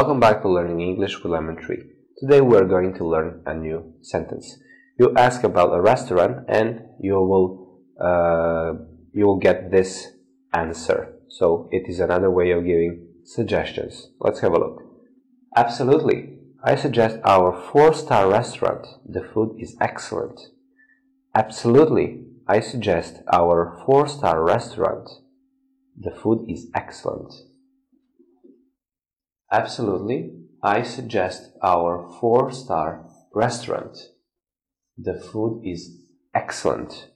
Welcome back to Learning English with Lemon Tree. Today we are going to learn a new sentence. You ask about a restaurant and you will uh, you will get this answer. So it is another way of giving suggestions. Let's have a look. Absolutely. I suggest our four-star restaurant. The food is excellent. Absolutely. I suggest our four-star restaurant. The food is excellent. Absolutely. I suggest our four-star restaurant. The food is excellent.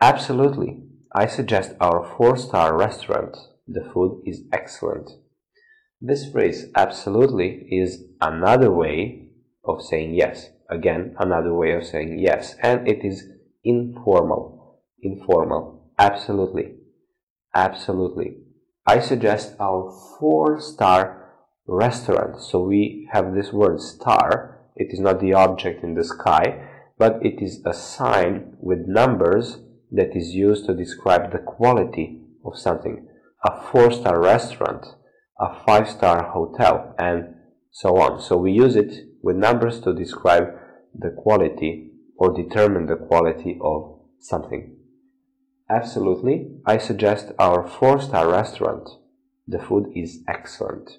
Absolutely. I suggest our four-star restaurant. The food is excellent. This phrase absolutely is another way of saying yes. Again, another way of saying yes. And it is informal. Informal. Absolutely. Absolutely. I suggest our four-star restaurant. So we have this word star. It is not the object in the sky, but it is a sign with numbers that is used to describe the quality of something. A four-star restaurant, a five-star hotel, and so on. So we use it with numbers to describe the quality or determine the quality of something. Absolutely, I suggest our four-star restaurant. The food is excellent.